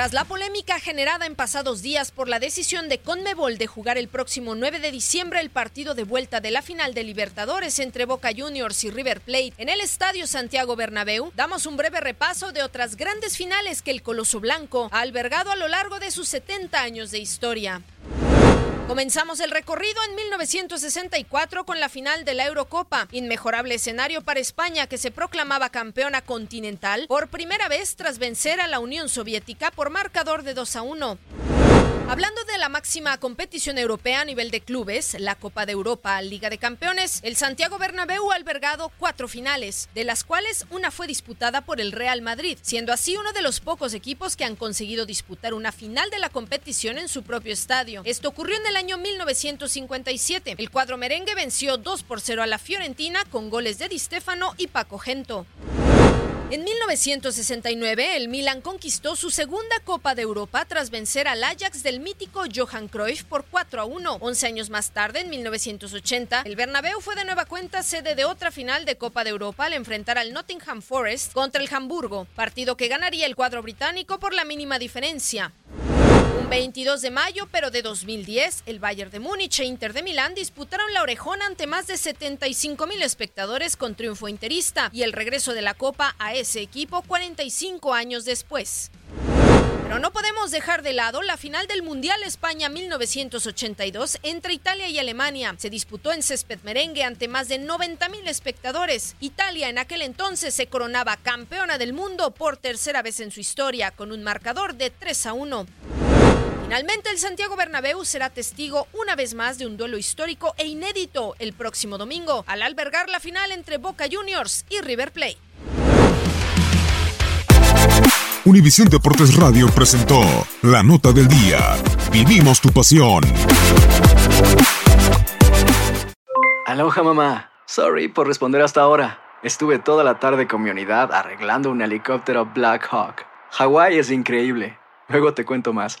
Tras la polémica generada en pasados días por la decisión de Conmebol de jugar el próximo 9 de diciembre el partido de vuelta de la final de Libertadores entre Boca Juniors y River Plate en el Estadio Santiago Bernabéu, damos un breve repaso de otras grandes finales que el Coloso Blanco ha albergado a lo largo de sus 70 años de historia. Comenzamos el recorrido en 1964 con la final de la Eurocopa, inmejorable escenario para España que se proclamaba campeona continental por primera vez tras vencer a la Unión Soviética por marcador de 2 a 1. Hablando de la máxima competición europea a nivel de clubes, la Copa de Europa, Liga de Campeones, el Santiago Bernabéu ha albergado cuatro finales, de las cuales una fue disputada por el Real Madrid, siendo así uno de los pocos equipos que han conseguido disputar una final de la competición en su propio estadio. Esto ocurrió en el año 1957. El cuadro merengue venció 2 por 0 a la Fiorentina con goles de Di Stefano y Paco Gento. En 1969, el Milan conquistó su segunda Copa de Europa tras vencer al Ajax del mítico Johan Cruyff por 4 a 1. 11 años más tarde, en 1980, el Bernabéu fue de nueva cuenta sede de otra final de Copa de Europa al enfrentar al Nottingham Forest contra el Hamburgo, partido que ganaría el cuadro británico por la mínima diferencia. Un 22 de mayo, pero de 2010, el Bayern de Múnich e Inter de Milán disputaron la orejona ante más de 75 mil espectadores con triunfo interista y el regreso de la Copa a ese equipo 45 años después. Pero no podemos dejar de lado la final del Mundial España 1982 entre Italia y Alemania. Se disputó en césped merengue ante más de 90 mil espectadores. Italia en aquel entonces se coronaba campeona del mundo por tercera vez en su historia con un marcador de 3 a 1. Finalmente, el Santiago Bernabéu será testigo una vez más de un duelo histórico e inédito el próximo domingo, al albergar la final entre Boca Juniors y River Plate. Univisión Deportes Radio presentó La Nota del Día. Vivimos tu pasión. Aloha mamá. Sorry por responder hasta ahora. Estuve toda la tarde con mi unidad arreglando un helicóptero Black Hawk. Hawái es increíble. Luego te cuento más.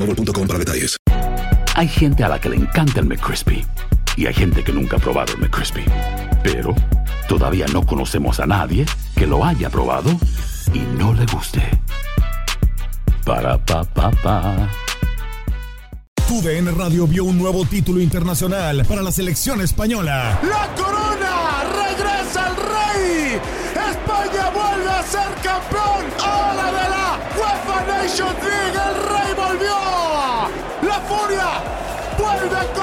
boostmobile.com para detalles. Hay gente a la que le encanta el McCrispy y hay gente que nunca ha probado el McCrispy. Pero todavía no conocemos a nadie que lo haya probado y no le guste. Para pa pa pa. TUDN Radio vio un nuevo título internacional para la selección española. ¡La corona! ¡Regresa el rey! ¡España vuelve a ser campeón! ¡Ahora de la UEFA Nations League!